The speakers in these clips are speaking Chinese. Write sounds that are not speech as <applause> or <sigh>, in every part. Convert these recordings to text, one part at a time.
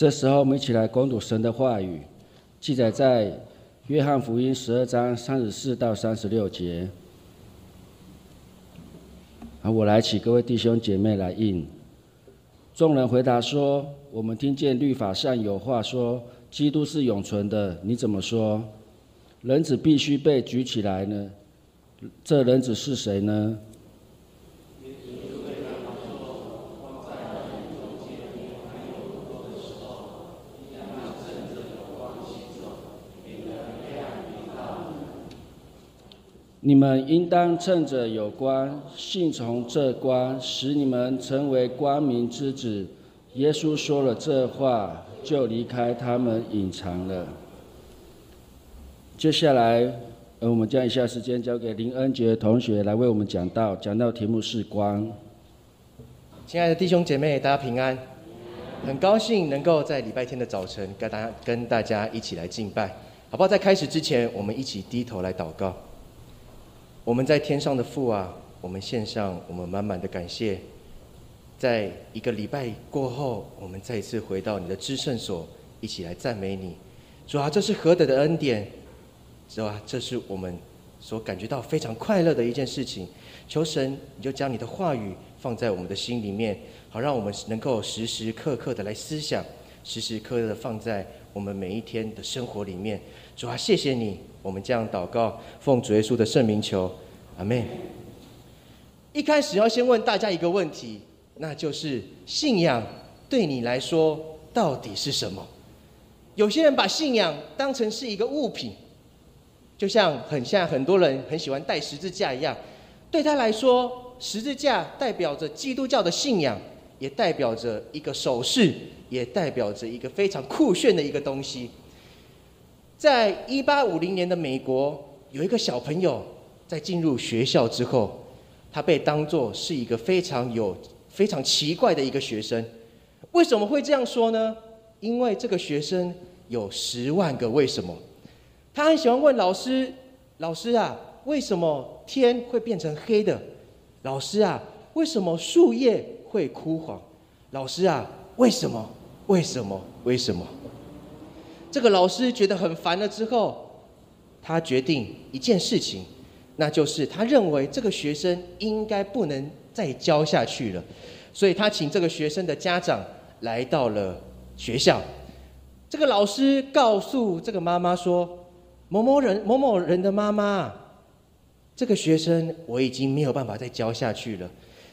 这时候，我们一起来攻读神的话语，记载在约翰福音十二章三十四到三十六节。啊，我来请各位弟兄姐妹来应。众人回答说：“我们听见律法上有话说，基督是永存的。你怎么说？人子必须被举起来呢？这人子是谁呢？”你们应当趁着有光，信从这光，使你们成为光明之子。耶稣说了这话，就离开他们，隐藏了。接下来，呃，我们将以下时间交给林恩杰同学来为我们讲道，讲道题目是光。亲爱的弟兄姐妹，大家平安。很高兴能够在礼拜天的早晨跟大家跟大家一起来敬拜，好不好？在开始之前，我们一起低头来祷告。我们在天上的父啊，我们献上我们满满的感谢。在一个礼拜过后，我们再一次回到你的至圣所，一起来赞美你。主啊，这是何等的恩典，是吧？这是我们所感觉到非常快乐的一件事情。求神，你就将你的话语放在我们的心里面，好让我们能够时时刻刻的来思想，时时刻刻的放在我们每一天的生活里面。主啊，谢谢你。我们这样祷告，奉主耶稣的圣名求，阿门。一开始要先问大家一个问题，那就是信仰对你来说到底是什么？有些人把信仰当成是一个物品，就像很像很多人很喜欢带十字架一样，对他来说，十字架代表着基督教的信仰，也代表着一个首饰，也代表着一个非常酷炫的一个东西。在一八五零年的美国，有一个小朋友在进入学校之后，他被当作是一个非常有、非常奇怪的一个学生。为什么会这样说呢？因为这个学生有十万个为什么。他很喜欢问老师：“老师啊，为什么天会变成黑的？老师啊，为什么树叶会枯黄？老师啊，为什么？为什么？为什么？”这个老师觉得很烦了之后，他决定一件事情，那就是他认为这个学生应该不能再教下去了，所以他请这个学生的家长来到了学校。这个老师告诉这个妈妈说：“某某人某某人的妈妈，这个学生我已经没有办法再教下去了，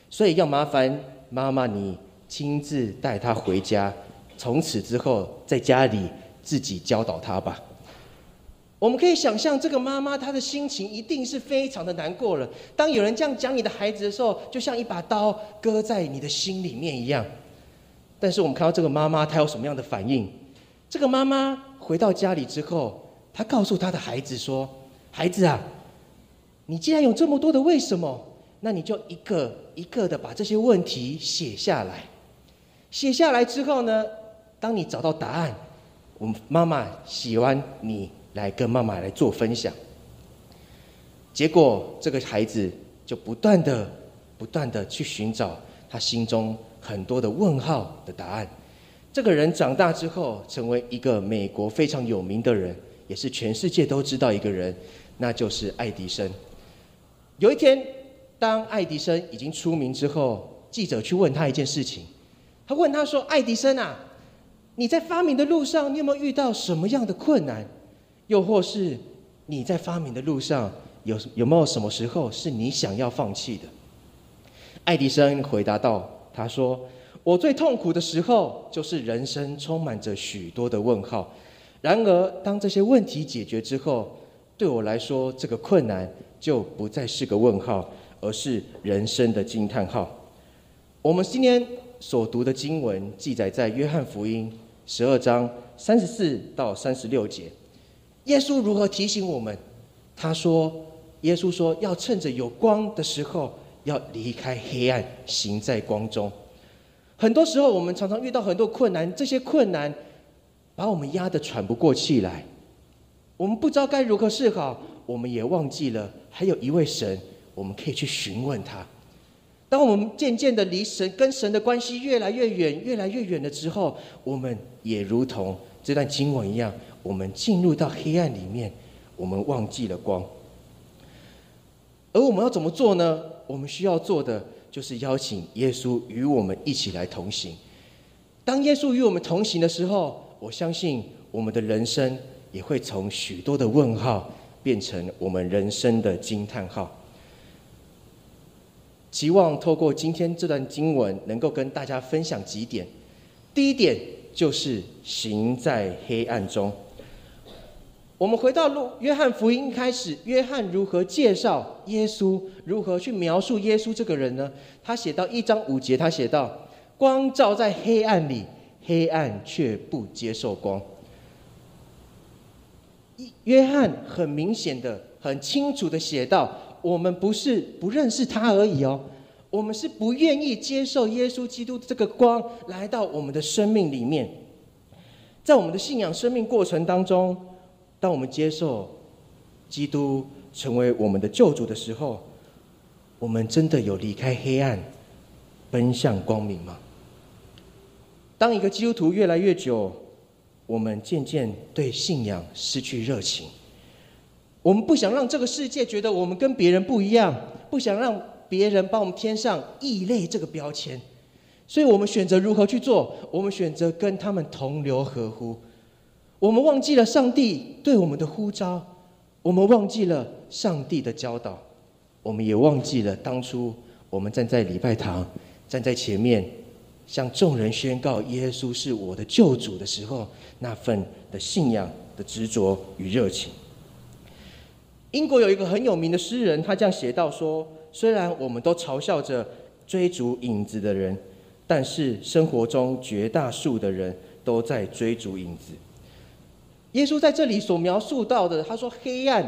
所以要麻烦妈妈你亲自带他回家，从此之后在家里。”自己教导他吧。我们可以想象，这个妈妈她的心情一定是非常的难过了。当有人这样讲你的孩子的时候，就像一把刀割在你的心里面一样。但是我们看到这个妈妈，她有什么样的反应？这个妈妈回到家里之后，她告诉她的孩子说：“孩子啊，你既然有这么多的为什么，那你就一个一个的把这些问题写下来。写下来之后呢，当你找到答案。”我妈妈喜欢你来跟妈妈来做分享，结果这个孩子就不断的、不断的去寻找他心中很多的问号的答案。这个人长大之后，成为一个美国非常有名的人，也是全世界都知道一个人，那就是爱迪生。有一天，当爱迪生已经出名之后，记者去问他一件事情，他问他说：“爱迪生啊。”你在发明的路上，你有没有遇到什么样的困难？又或是你在发明的路上，有有没有什么时候是你想要放弃的？爱迪生回答道：“他说，我最痛苦的时候，就是人生充满着许多的问号。然而，当这些问题解决之后，对我来说，这个困难就不再是个问号，而是人生的惊叹号。”我们今天所读的经文记载在约翰福音。十二章三十四到三十六节，耶稣如何提醒我们？他说：“耶稣说，要趁着有光的时候，要离开黑暗，行在光中。”很多时候，我们常常遇到很多困难，这些困难把我们压得喘不过气来。我们不知道该如何是好，我们也忘记了还有一位神，我们可以去询问他。当我们渐渐的离神跟神的关系越来越远、越来越远了之后，我们也如同这段经文一样，我们进入到黑暗里面，我们忘记了光。而我们要怎么做呢？我们需要做的就是邀请耶稣与我们一起来同行。当耶稣与我们同行的时候，我相信我们的人生也会从许多的问号变成我们人生的惊叹号。希望透过今天这段经文，能够跟大家分享几点。第一点就是行在黑暗中。我们回到路约翰福音开始，约翰如何介绍耶稣？如何去描述耶稣这个人呢？他写到一章五节，他写到：“光照在黑暗里，黑暗却不接受光。”约翰很明显的、很清楚的写到：“我们不是不认识他而已哦，我们是不愿意接受耶稣基督这个光来到我们的生命里面，在我们的信仰生命过程当中。”当我们接受基督成为我们的救主的时候，我们真的有离开黑暗，奔向光明吗？当一个基督徒越来越久，我们渐渐对信仰失去热情。我们不想让这个世界觉得我们跟别人不一样，不想让别人帮我们添上异类这个标签，所以我们选择如何去做？我们选择跟他们同流合污。我们忘记了上帝对我们的呼召，我们忘记了上帝的教导，我们也忘记了当初我们站在礼拜堂，站在前面，向众人宣告耶稣是我的救主的时候，那份的信仰的执着与热情。英国有一个很有名的诗人，他这样写道说：虽然我们都嘲笑着追逐影子的人，但是生活中绝大数的人都在追逐影子。耶稣在这里所描述到的，他说：“黑暗，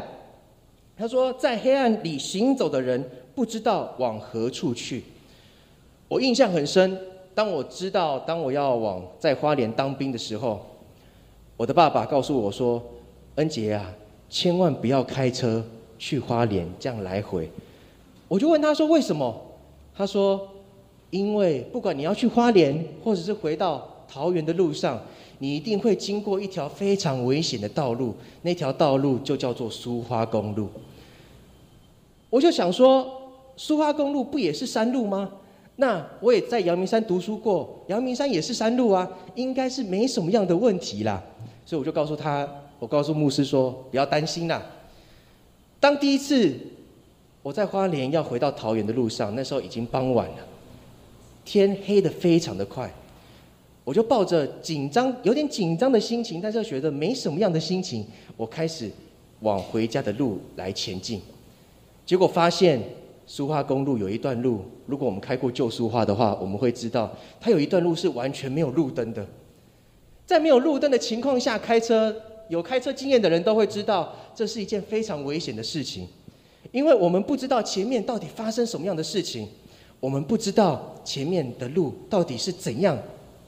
他说在黑暗里行走的人不知道往何处去。”我印象很深。当我知道当我要往在花莲当兵的时候，我的爸爸告诉我说：“恩杰啊，千万不要开车去花莲，这样来回。”我就问他说：“为什么？”他说：“因为不管你要去花莲，或者是回到桃园的路上。”你一定会经过一条非常危险的道路，那条道路就叫做苏花公路。我就想说，苏花公路不也是山路吗？那我也在阳明山读书过，阳明山也是山路啊，应该是没什么样的问题啦。所以我就告诉他，我告诉牧师说，不要担心啦。当第一次我在花莲要回到桃园的路上，那时候已经傍晚了，天黑的非常的快。我就抱着紧张、有点紧张的心情，但是又觉得没什么样的心情，我开始往回家的路来前进。结果发现苏花公路有一段路，如果我们开过旧苏花的话，我们会知道它有一段路是完全没有路灯的。在没有路灯的情况下开车，有开车经验的人都会知道，这是一件非常危险的事情，因为我们不知道前面到底发生什么样的事情，我们不知道前面的路到底是怎样。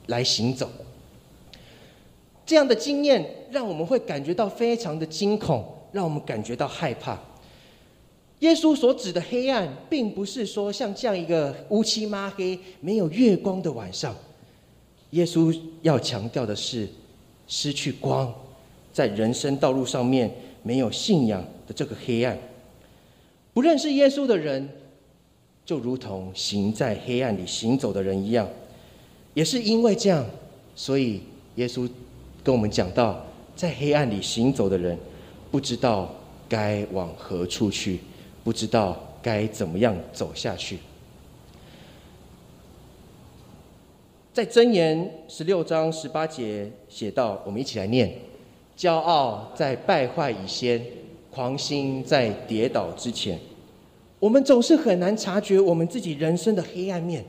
来行走，这样的经验让我们会感觉到非常的惊恐，让我们感觉到害怕。耶稣所指的黑暗，并不是说像这样一个乌漆抹黑、没有月光的晚上。耶稣要强调的是，失去光，在人生道路上面没有信仰的这个黑暗。不认识耶稣的人，就如同行在黑暗里行走的人一样。也是因为这样，所以耶稣跟我们讲到，在黑暗里行走的人，不知道该往何处去，不知道该怎么样走下去。在箴言十六章十八节写到，我们一起来念：骄傲在败坏以先，狂心在跌倒之前。我们总是很难察觉我们自己人生的黑暗面。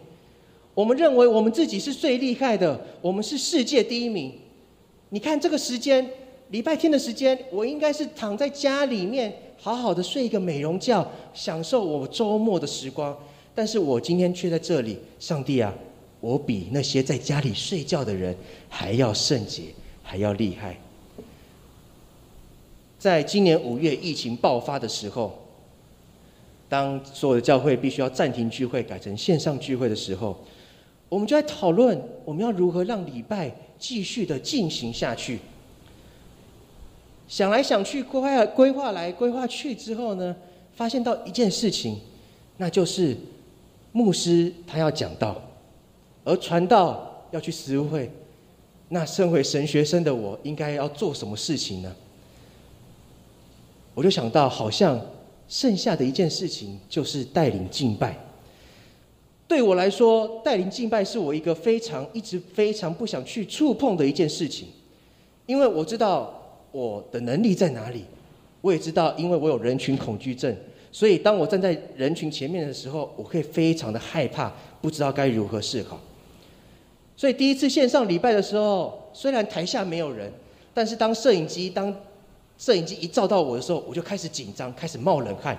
我们认为我们自己是最厉害的，我们是世界第一名。你看这个时间，礼拜天的时间，我应该是躺在家里面，好好的睡一个美容觉，享受我周末的时光。但是我今天却在这里，上帝啊，我比那些在家里睡觉的人还要圣洁，还要厉害。在今年五月疫情爆发的时候。当所有的教会必须要暂停聚会，改成线上聚会的时候，我们就在讨论我们要如何让礼拜继续的进行下去。想来想去，规划规划来规划去之后呢，发现到一件事情，那就是牧师他要讲道，而传道要去实会。那身为神学生的我，应该要做什么事情呢？我就想到，好像。剩下的一件事情就是带领敬拜。对我来说，带领敬拜是我一个非常一直非常不想去触碰的一件事情，因为我知道我的能力在哪里，我也知道，因为我有人群恐惧症，所以当我站在人群前面的时候，我会非常的害怕，不知道该如何是好。所以第一次线上礼拜的时候，虽然台下没有人，但是当摄影机当。摄影机一照到我的时候，我就开始紧张，开始冒冷汗。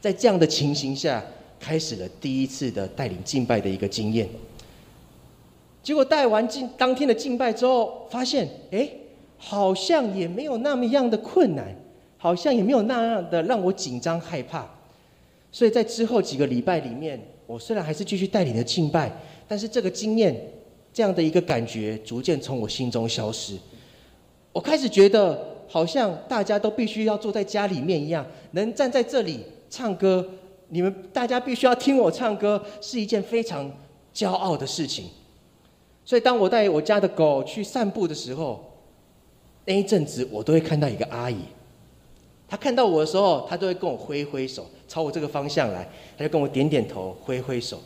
在这样的情形下，开始了第一次的带领敬拜的一个经验。结果带完敬当天的敬拜之后，发现哎，好像也没有那么样的困难，好像也没有那样的让我紧张害怕。所以在之后几个礼拜里面，我虽然还是继续带领的敬拜，但是这个经验，这样的一个感觉，逐渐从我心中消失。我开始觉得。好像大家都必须要坐在家里面一样，能站在这里唱歌，你们大家必须要听我唱歌，是一件非常骄傲的事情。所以，当我带我家的狗去散步的时候，那一阵子我都会看到一个阿姨，她看到我的时候，她都会跟我挥挥手，朝我这个方向来，她就跟我点点头，挥挥手。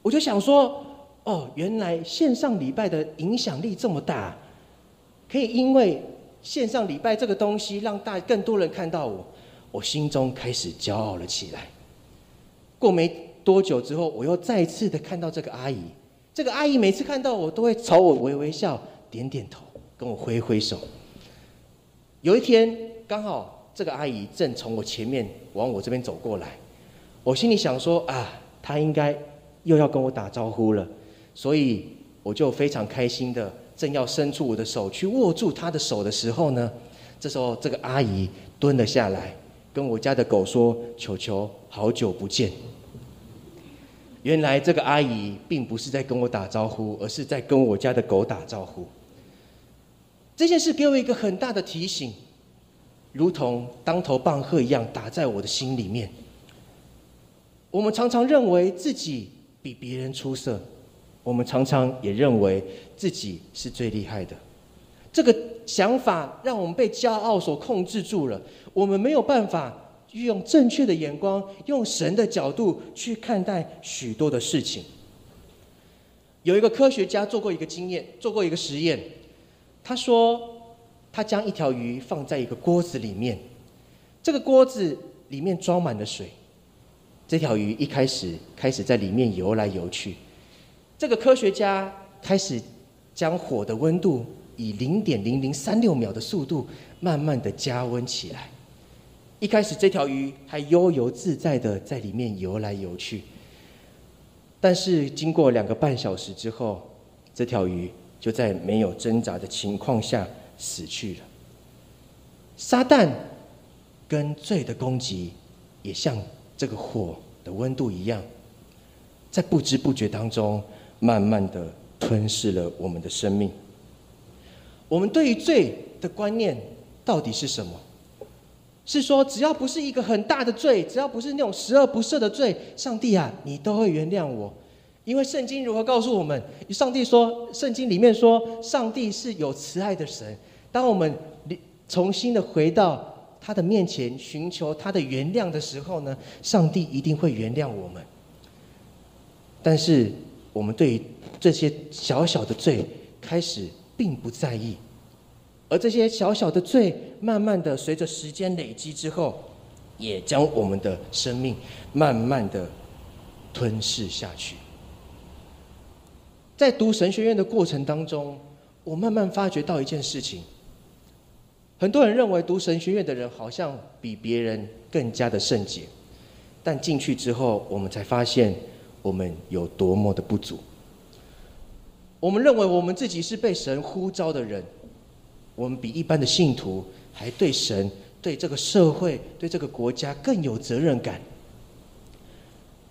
我就想说，哦，原来线上礼拜的影响力这么大，可以因为。线上礼拜这个东西，让大更多人看到我，我心中开始骄傲了起来。过没多久之后，我又再次的看到这个阿姨，这个阿姨每次看到我都会朝我微微笑，点点头，跟我挥挥手。有一天，刚好这个阿姨正从我前面往我这边走过来，我心里想说啊，她应该又要跟我打招呼了，所以我就非常开心的。正要伸出我的手去握住他的手的时候呢，这时候这个阿姨蹲了下来，跟我家的狗说：“球球，好久不见。”原来这个阿姨并不是在跟我打招呼，而是在跟我家的狗打招呼。这件事给我一个很大的提醒，如同当头棒喝一样打在我的心里面。我们常常认为自己比别人出色。我们常常也认为自己是最厉害的，这个想法让我们被骄傲所控制住了。我们没有办法用正确的眼光，用神的角度去看待许多的事情。有一个科学家做过一个经验，做过一个实验。他说，他将一条鱼放在一个锅子里面，这个锅子里面装满了水，这条鱼一开始开始在里面游来游去。这个科学家开始将火的温度以零点零零三六秒的速度慢慢的加温起来。一开始这条鱼还悠游自在的在里面游来游去，但是经过两个半小时之后，这条鱼就在没有挣扎的情况下死去了。撒旦跟罪的攻击也像这个火的温度一样，在不知不觉当中。慢慢的吞噬了我们的生命。我们对于罪的观念到底是什么？是说只要不是一个很大的罪，只要不是那种十恶不赦的罪，上帝啊，你都会原谅我。因为圣经如何告诉我们？上帝说，圣经里面说，上帝是有慈爱的神。当我们重新的回到他的面前，寻求他的原谅的时候呢，上帝一定会原谅我们。但是。我们对这些小小的罪开始并不在意，而这些小小的罪，慢慢的随着时间累积之后，也将我们的生命慢慢的吞噬下去。在读神学院的过程当中，我慢慢发觉到一件事情：很多人认为读神学院的人好像比别人更加的圣洁，但进去之后，我们才发现。我们有多么的不足？我们认为我们自己是被神呼召的人，我们比一般的信徒还对神、对这个社会、对这个国家更有责任感。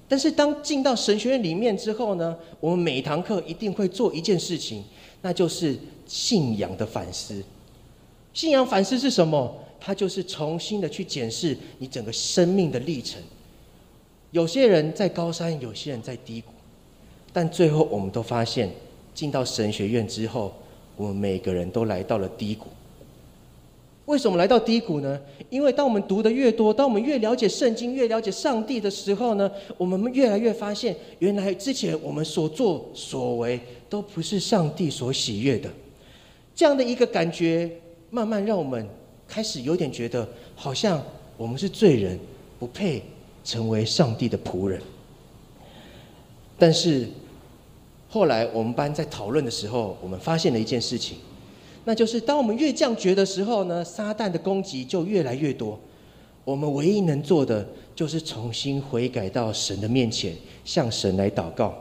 但是当进到神学院里面之后呢，我们每一堂课一定会做一件事情，那就是信仰的反思。信仰反思是什么？它就是重新的去检视你整个生命的历程。有些人在高山，有些人在低谷，但最后我们都发现，进到神学院之后，我们每个人都来到了低谷。为什么来到低谷呢？因为当我们读的越多，当我们越了解圣经、越了解上帝的时候呢，我们越来越发现，原来之前我们所作所为都不是上帝所喜悦的。这样的一个感觉，慢慢让我们开始有点觉得，好像我们是罪人，不配成为上帝的仆人。但是后来我们班在讨论的时候，我们发现了一件事情。那就是当我们越这样觉的时候呢，撒旦的攻击就越来越多。我们唯一能做的就是重新悔改到神的面前，向神来祷告。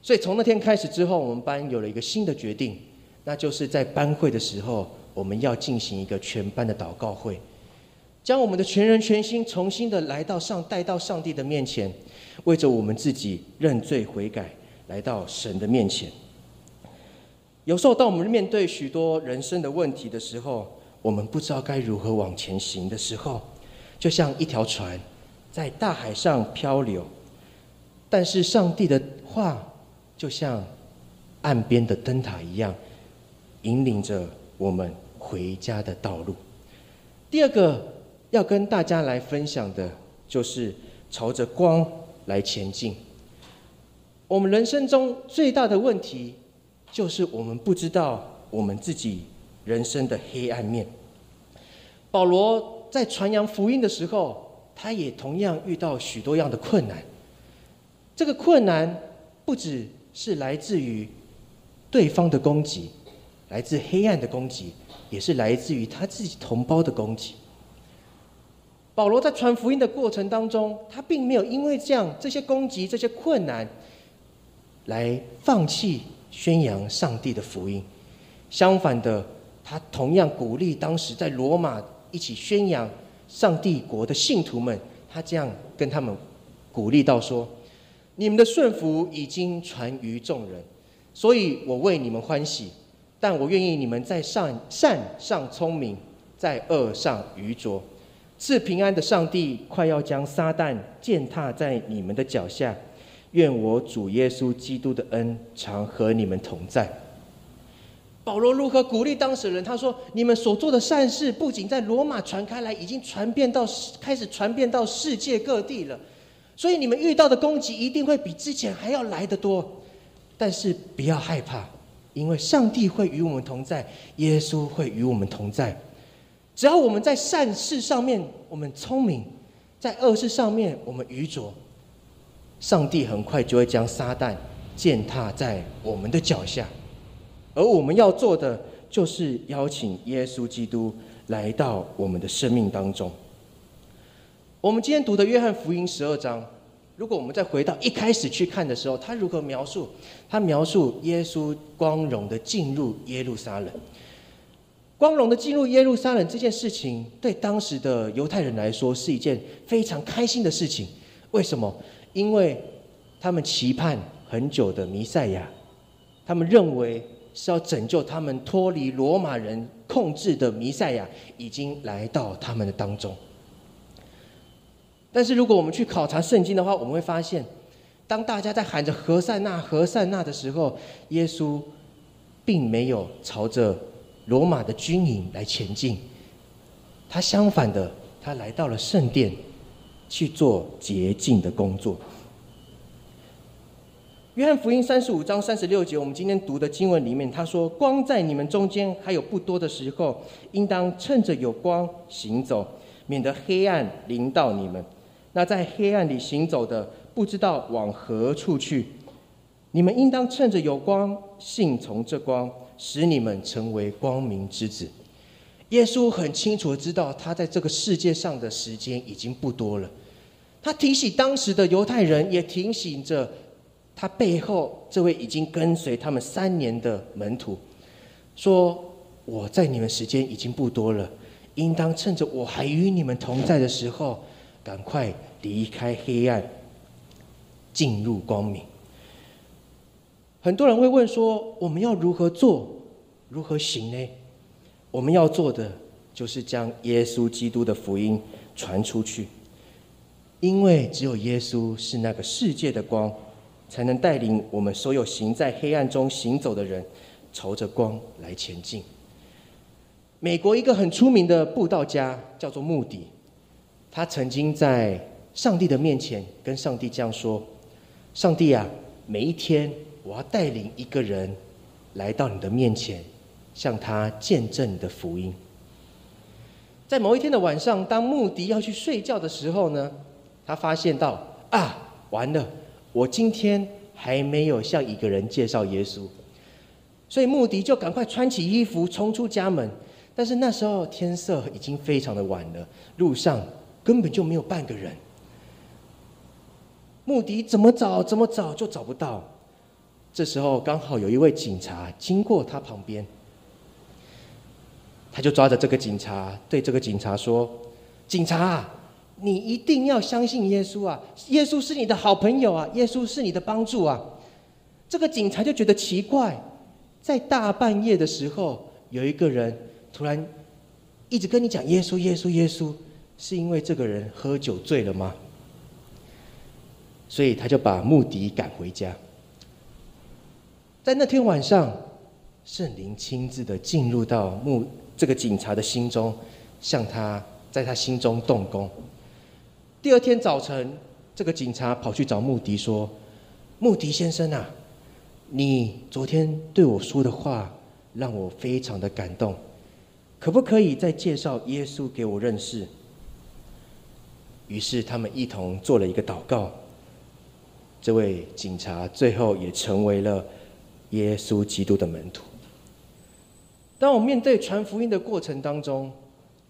所以从那天开始之后，我们班有了一个新的决定，那就是在班会的时候，我们要进行一个全班的祷告会，将我们的全人全心重新的来到上带到上帝的面前，为着我们自己认罪悔改，来到神的面前。有时候，当我们面对许多人生的问题的时候，我们不知道该如何往前行的时候，就像一条船在大海上漂流，但是上帝的话就像岸边的灯塔一样，引领着我们回家的道路。第二个要跟大家来分享的，就是朝着光来前进。我们人生中最大的问题。就是我们不知道我们自己人生的黑暗面。保罗在传扬福音的时候，他也同样遇到许多样的困难。这个困难不只是来自于对方的攻击，来自黑暗的攻击，也是来自于他自己同胞的攻击。保罗在传福音的过程当中，他并没有因为这样这些攻击、这些困难来放弃。宣扬上帝的福音，相反的，他同样鼓励当时在罗马一起宣扬上帝国的信徒们。他这样跟他们鼓励到说：“你们的顺服已经传于众人，所以我为你们欢喜。但我愿意你们在善善上聪明，在恶上愚拙。赐平安的上帝快要将撒旦践踏在你们的脚下。”愿我主耶稣基督的恩常和你们同在。保罗如何鼓励当事人？他说：“你们所做的善事，不仅在罗马传开来，已经传遍到开始传遍到世界各地了。所以你们遇到的攻击一定会比之前还要来得多。但是不要害怕，因为上帝会与我们同在，耶稣会与我们同在。只要我们在善事上面我们聪明，在恶事上面我们愚拙。”上帝很快就会将撒旦践踏在我们的脚下，而我们要做的就是邀请耶稣基督来到我们的生命当中。我们今天读的约翰福音十二章，如果我们再回到一开始去看的时候，他如何描述？他描述耶稣光荣的进入耶路撒冷，光荣的进入耶路撒冷这件事情，对当时的犹太人来说是一件非常开心的事情。为什么？因为他们期盼很久的弥赛亚，他们认为是要拯救他们脱离罗马人控制的弥赛亚已经来到他们的当中。但是如果我们去考察圣经的话，我们会发现，当大家在喊着“何塞纳，何塞纳”的时候，耶稣并没有朝着罗马的军营来前进，他相反的，他来到了圣殿。去做洁净的工作。约翰福音三十五章三十六节，我们今天读的经文里面，他说：“光在你们中间还有不多的时候，应当趁着有光行走，免得黑暗临到你们。那在黑暗里行走的，不知道往何处去。你们应当趁着有光，信从这光，使你们成为光明之子。”耶稣很清楚的知道，他在这个世界上的时间已经不多了。他提醒当时的犹太人，也提醒着他背后这位已经跟随他们三年的门徒，说：“我在你们时间已经不多了，应当趁着我还与你们同在的时候，赶快离开黑暗，进入光明。很多人会问说：我们要如何做，如何行呢？我们要做的就是将耶稣基督的福音传出去，因为只有耶稣是那个世界的光，才能带领我们所有行在黑暗中行走的人，朝着光来前进。美国一个很出名的布道家叫做穆迪，他曾经在上帝的面前跟上帝这样说：“上帝啊，每一天我要带领一个人来到你的面前，向他见证你的福音。”在某一天的晚上，当穆迪要去睡觉的时候呢，他发现到啊，完了，我今天还没有向一个人介绍耶稣，所以穆迪就赶快穿起衣服冲出家门。但是那时候天色已经非常的晚了，路上根本就没有半个人。穆迪怎么找怎么找就找不到。这时候刚好有一位警察经过他旁边，他就抓着这个警察，对这个警察说：“警察，你一定要相信耶稣啊！耶稣是你的好朋友啊！耶稣是你的帮助啊！”这个警察就觉得奇怪，在大半夜的时候，有一个人。突然，一直跟你讲耶稣，耶稣，耶稣，是因为这个人喝酒醉了吗？所以他就把穆迪赶回家。在那天晚上，圣灵亲自的进入到穆这个警察的心中，向他在他心中动工。第二天早晨，这个警察跑去找穆迪说：“穆迪先生啊，你昨天对我说的话，让我非常的感动。”可不可以再介绍耶稣给我认识？于是他们一同做了一个祷告。这位警察最后也成为了耶稣基督的门徒。当我面对传福音的过程当中，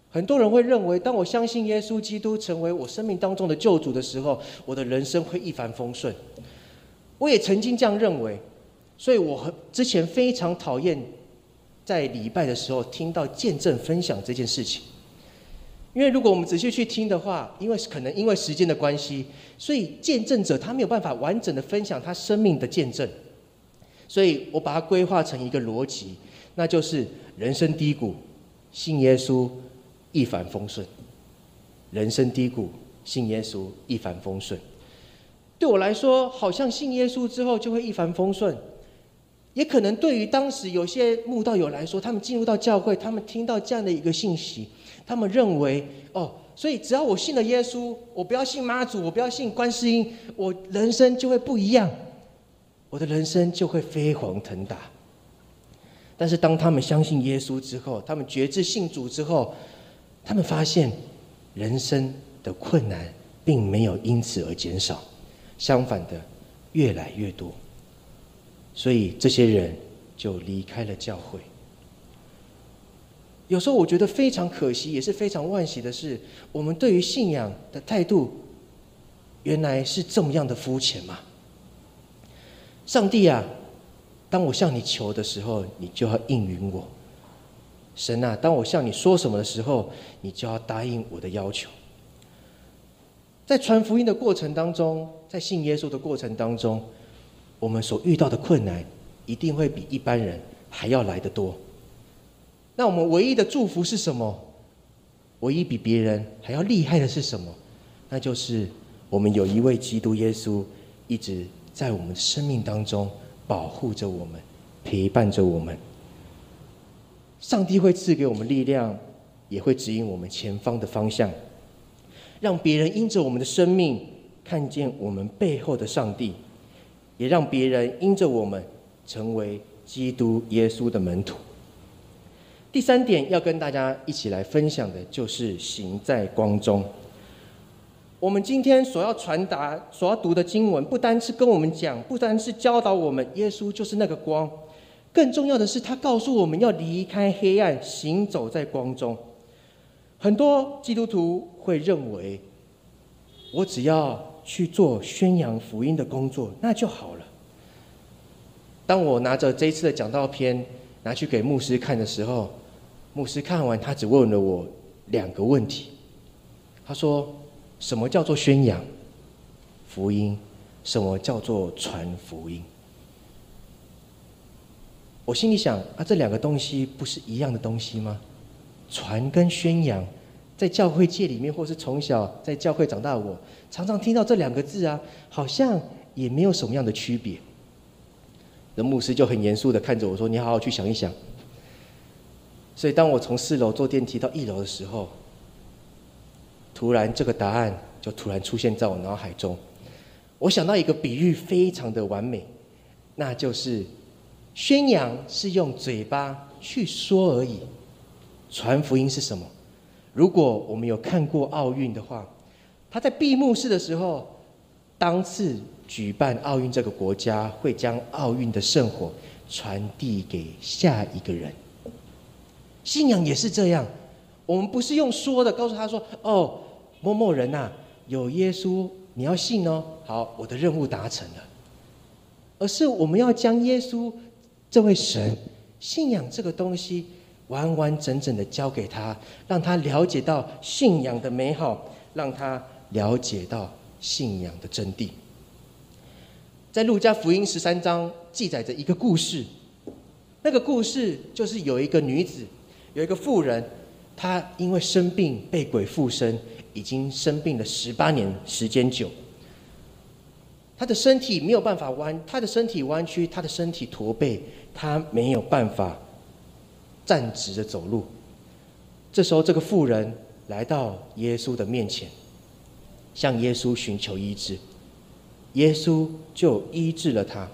很多人会认为，当我相信耶稣基督成为我生命当中的救主的时候，我的人生会一帆风顺。我也曾经这样认为，所以我和之前非常讨厌。在礼拜的时候听到见证分享这件事情，因为如果我们仔细去听的话，因为可能因为时间的关系，所以见证者他没有办法完整的分享他生命的见证，所以我把它规划成一个逻辑，那就是人生低谷，信耶稣一帆风顺；人生低谷，信耶稣一帆风顺。对我来说，好像信耶稣之后就会一帆风顺。也可能对于当时有些慕道友来说，他们进入到教会，他们听到这样的一个信息，他们认为哦，所以只要我信了耶稣，我不要信妈祖，我不要信观世音，我人生就会不一样，我的人生就会飞黄腾达。但是当他们相信耶稣之后，他们觉知信主之后，他们发现人生的困难并没有因此而减少，相反的越来越多。所以这些人就离开了教会。有时候我觉得非常可惜，也是非常惋惜的是，我们对于信仰的态度，原来是这么样的肤浅吗？上帝啊，当我向你求的时候，你就要应允我；神啊，当我向你说什么的时候，你就要答应我的要求。在传福音的过程当中，在信耶稣的过程当中。我们所遇到的困难，一定会比一般人还要来得多。那我们唯一的祝福是什么？唯一比别人还要厉害的是什么？那就是我们有一位基督耶稣，一直在我们的生命当中保护着我们，陪伴着我们。上帝会赐给我们力量，也会指引我们前方的方向，让别人因着我们的生命看见我们背后的上帝。也让别人因着我们成为基督耶稣的门徒。第三点要跟大家一起来分享的，就是行在光中。我们今天所要传达、所要读的经文，不单是跟我们讲，不单是教导我们，耶稣就是那个光。更重要的是，他告诉我们要离开黑暗，行走在光中。很多基督徒会认为，我只要。去做宣扬福音的工作，那就好了。当我拿着这次的讲道片拿去给牧师看的时候，牧师看完，他只问了我两个问题。他说：“什么叫做宣扬福音？什么叫做传福音？我心里想啊，这两个东西不是一样的东西吗？传跟宣扬，在教会界里面，或是从小在教会长大的，我常常听到这两个字啊，好像也没有什么样的区别。那牧师就很严肃的看着我说：“你好好去想一想。”所以，当我从四楼坐电梯到一楼的时候，突然这个答案就突然出现在我脑海中。我想到一个比喻，非常的完美，那就是宣扬是用嘴巴去说而已，传福音是什么？如果我们有看过奥运的话，他在闭幕式的时候，当次举办奥运这个国家会将奥运的圣火传递给下一个人。信仰也是这样，我们不是用说的告诉他说：“哦，某某人呐，有耶稣，你要信哦。”好，我的任务达成了。而是我们要将耶稣这位神、信仰这个东西，完完整整的交给他，让他了解到信仰的美好，让他了解到信仰的真谛。在路加福音十三章记载着一个故事，那个故事就是有一个女子。有一个妇人，她因为生病被鬼附身，已经生病了十八年时间久。他的身体没有办法弯，他的身体弯曲，他的身体驼背，他没有办法站直的走路。这时候，这个妇人来到耶稣的面前，向耶稣寻求医治，耶稣就医治了他。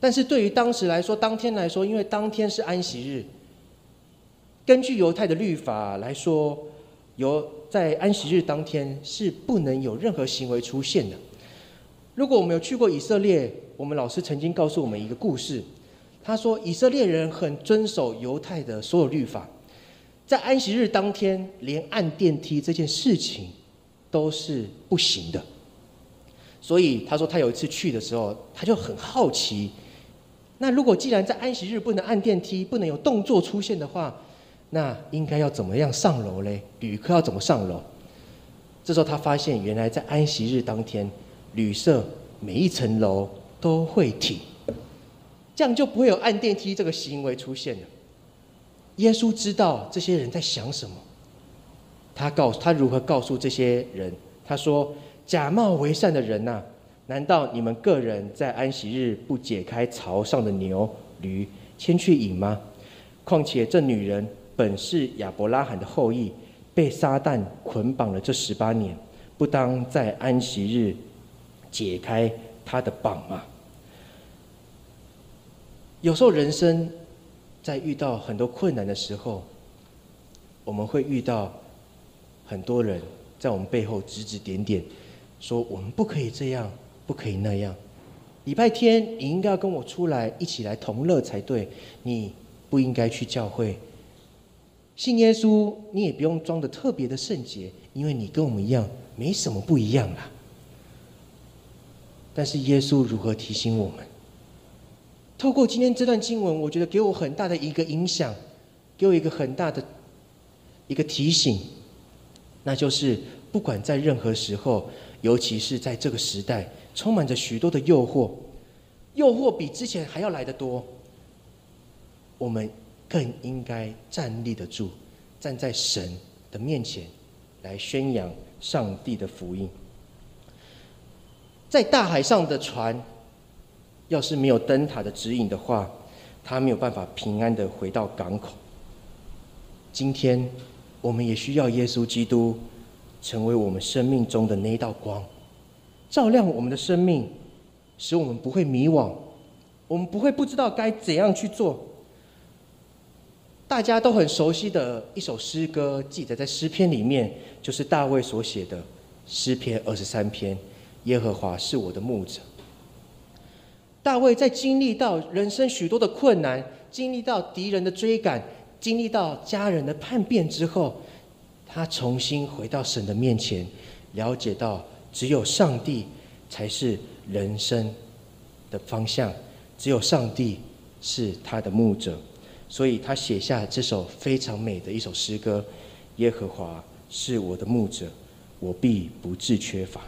但是对于当时来说，当天来说，因为当天是安息日。根据犹太的律法来说，有在安息日当天是不能有任何行为出现的。如果我们有去过以色列，我们老师曾经告诉我们一个故事，他说以色列人很遵守犹太的所有律法，在安息日当天，连按电梯这件事情都是不行的。所以他说他有一次去的时候，他就很好奇，那如果既然在安息日不能按电梯，不能有动作出现的话，那应该要怎么样上楼嘞？旅客要怎么上楼？这时候他发现，原来在安息日当天，旅社每一层楼都会停，这样就不会有按电梯这个行为出现了。耶稣知道这些人在想什么，他告诉他如何告诉这些人？他说：“假冒为善的人呐，难道你们个人在安息日不解开槽上的牛驴牵去饮吗？况且这女人。”本是亚伯拉罕的后裔，被撒旦捆绑了这十八年，不当在安息日解开他的绑吗？有时候人生在遇到很多困难的时候，我们会遇到很多人在我们背后指指点点，说我们不可以这样，不可以那样。礼拜天你应该要跟我出来一起来同乐才对，你不应该去教会。信耶稣，你也不用装的特别的圣洁，因为你跟我们一样，没什么不一样啦。但是耶稣如何提醒我们？透过今天这段经文，我觉得给我很大的一个影响，给我一个很大的一个提醒，那就是不管在任何时候，尤其是在这个时代，充满着许多的诱惑，诱惑比之前还要来得多，我们。更应该站立得住，站在神的面前，来宣扬上帝的福音。在大海上的船，要是没有灯塔的指引的话，它没有办法平安的回到港口。今天，我们也需要耶稣基督，成为我们生命中的那一道光，照亮我们的生命，使我们不会迷惘，我们不会不知道该怎样去做。大家都很熟悉的一首诗歌，记载在诗篇里面，就是大卫所写的诗篇二十三篇。耶和华是我的牧者。大卫在经历到人生许多的困难，经历到敌人的追赶，经历到家人的叛变之后，他重新回到神的面前，了解到只有上帝才是人生的方向，只有上帝是他的牧者。所以他写下这首非常美的一首诗歌：“耶和华是我的牧者，我必不致缺乏。”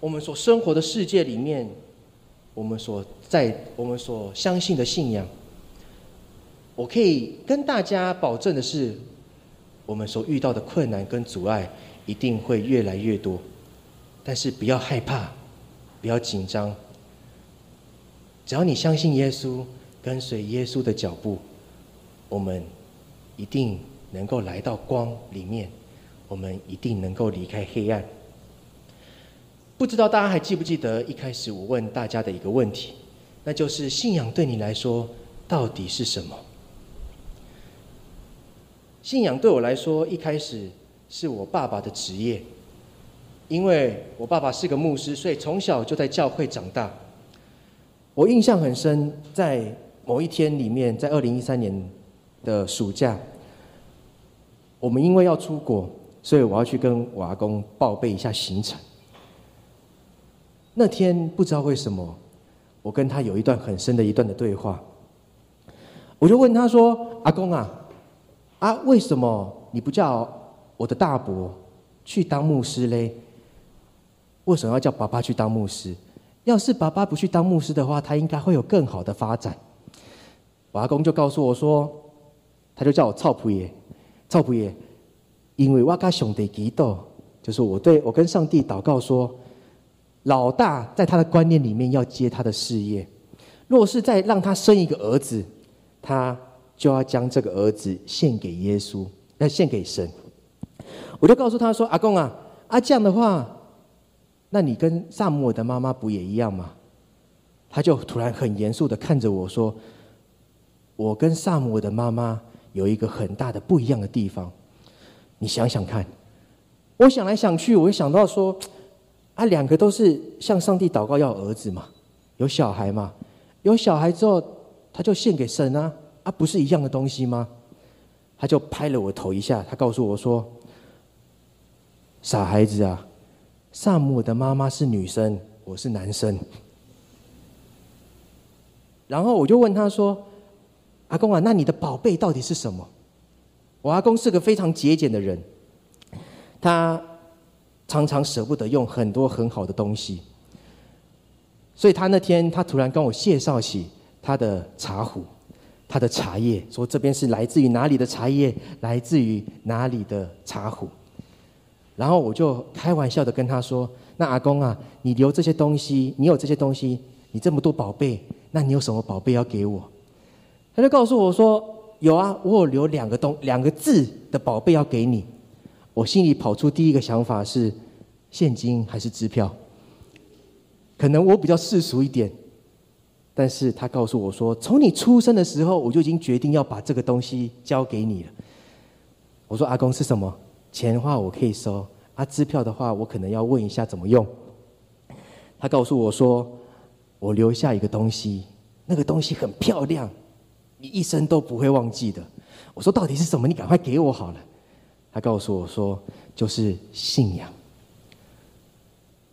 我们所生活的世界里面，我们所在我们所相信的信仰，我可以跟大家保证的是，我们所遇到的困难跟阻碍一定会越来越多。但是不要害怕，不要紧张。只要你相信耶稣，跟随耶稣的脚步，我们一定能够来到光里面，我们一定能够离开黑暗。不知道大家还记不记得一开始我问大家的一个问题，那就是信仰对你来说到底是什么？信仰对我来说，一开始是我爸爸的职业。因为我爸爸是个牧师，所以从小就在教会长大。我印象很深，在某一天里面，在二零一三年的暑假，我们因为要出国，所以我要去跟我阿公报备一下行程。那天不知道为什么，我跟他有一段很深的一段的对话。我就问他说：“阿公啊，啊，为什么你不叫我的大伯去当牧师嘞？”为什么要叫爸爸去当牧师？要是爸爸不去当牧师的话，他应该会有更好的发展。我阿公就告诉我说，他就叫我操普爷，操普爷，因为我跟兄弟祈祷，就是我对我跟上帝祷告说，老大在他的观念里面要接他的事业，若是再让他生一个儿子，他就要将这个儿子献给耶稣，要献给神。我就告诉他说，阿公啊，啊这样的话。那你跟萨姆尔的妈妈不也一样吗？他就突然很严肃的看着我说：“我跟萨姆的妈妈有一个很大的不一样的地方，你想想看。”我想来想去，我想到说：“ <tsk> 啊，两个都是向上帝祷告要儿子嘛，有小孩嘛，有小孩之后他就献给神啊，啊，不是一样的东西吗？”他就拍了我头一下，他告诉我说：“傻孩子啊。”萨姆的妈妈是女生，我是男生。然后我就问他说：“阿公啊，那你的宝贝到底是什么？”我阿公是个非常节俭的人，他常常舍不得用很多很好的东西，所以他那天他突然跟我介绍起他的茶壶、他的茶叶，说这边是来自于哪里的茶叶，来自于哪里的茶壶。然后我就开玩笑的跟他说：“那阿公啊，你留这些东西，你有这些东西，你这么多宝贝，那你有什么宝贝要给我？”他就告诉我说：“有啊，我有留两个东两个字的宝贝要给你。”我心里跑出第一个想法是：现金还是支票？可能我比较世俗一点，但是他告诉我说：“从你出生的时候，我就已经决定要把这个东西交给你了。”我说：“阿公是什么？”钱的话我可以收，啊，支票的话我可能要问一下怎么用。他告诉我说，我留下一个东西，那个东西很漂亮，你一生都不会忘记的。我说到底是什么？你赶快给我好了。他告诉我说，就是信仰。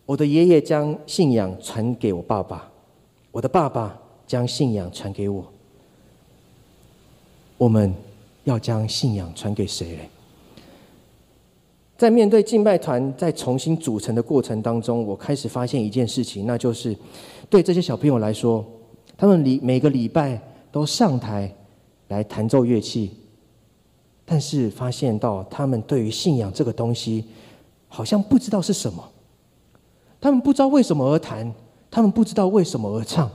我的爷爷将信仰传给我爸爸，我的爸爸将信仰传给我。我们要将信仰传给谁嘞？在面对敬拜团在重新组成的过程当中，我开始发现一件事情，那就是对这些小朋友来说，他们礼每个礼拜都上台来弹奏乐器，但是发现到他们对于信仰这个东西，好像不知道是什么，他们不知道为什么而弹，他们不知道为什么而唱，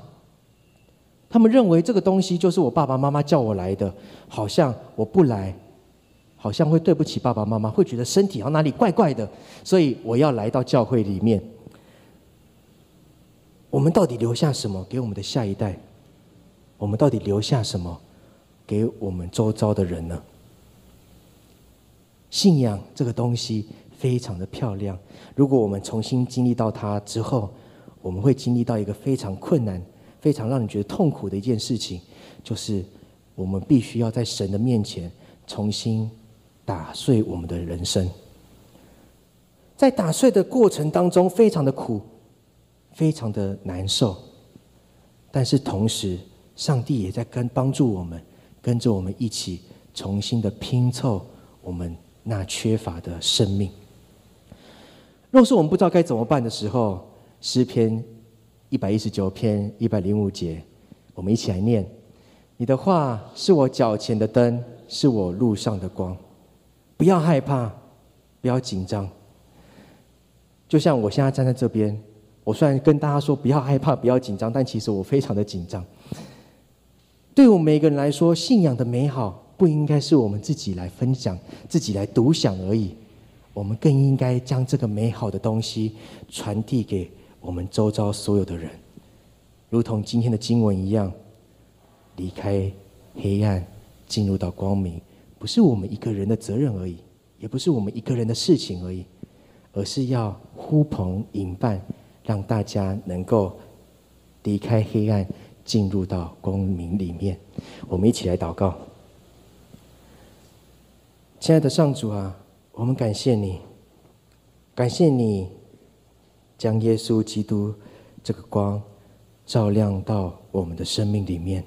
他们认为这个东西就是我爸爸妈妈叫我来的，好像我不来。好像会对不起爸爸妈妈，会觉得身体好像哪里怪怪的，所以我要来到教会里面。我们到底留下什么给我们的下一代？我们到底留下什么给我们周遭的人呢？信仰这个东西非常的漂亮。如果我们重新经历到它之后，我们会经历到一个非常困难、非常让你觉得痛苦的一件事情，就是我们必须要在神的面前重新。打碎我们的人生，在打碎的过程当中，非常的苦，非常的难受。但是同时，上帝也在跟帮助我们，跟着我们一起重新的拼凑我们那缺乏的生命。若是我们不知道该怎么办的时候，诗篇一百一十九篇一百零五节，我们一起来念：你的话是我脚前的灯，是我路上的光。不要害怕，不要紧张。就像我现在站在这边，我虽然跟大家说不要害怕，不要紧张，但其实我非常的紧张。对我们每个人来说，信仰的美好不应该是我们自己来分享、自己来独享而已，我们更应该将这个美好的东西传递给我们周遭所有的人，如同今天的经文一样，离开黑暗，进入到光明，不是我们一个人的责任而已，也不是我们一个人的事情而已，而是要呼朋引伴，让大家能够离开黑暗。进入到光明里面，我们一起来祷告。亲爱的上主啊，我们感谢你，感谢你将耶稣基督这个光照亮到我们的生命里面。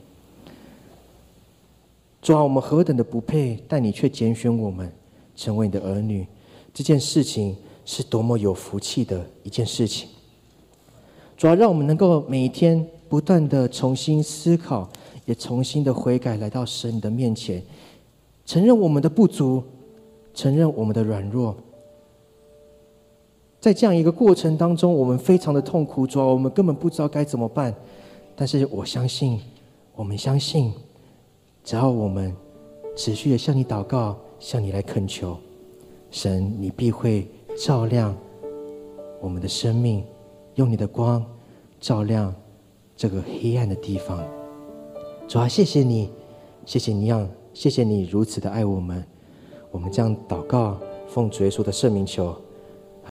主啊，我们何等的不配，但你却拣选我们成为你的儿女，这件事情是多么有福气的一件事情。主要让我们能够每一天。不断的重新思考，也重新的悔改，来到神你的面前，承认我们的不足，承认我们的软弱。在这样一个过程当中，我们非常的痛苦，主要我们根本不知道该怎么办。但是我相信，我们相信，只要我们持续的向你祷告，向你来恳求，神，你必会照亮我们的生命，用你的光照亮。这个黑暗的地方，主啊，谢谢你，谢谢你让，谢谢你如此的爱我们，我们将祷告奉主耶稣的圣名求。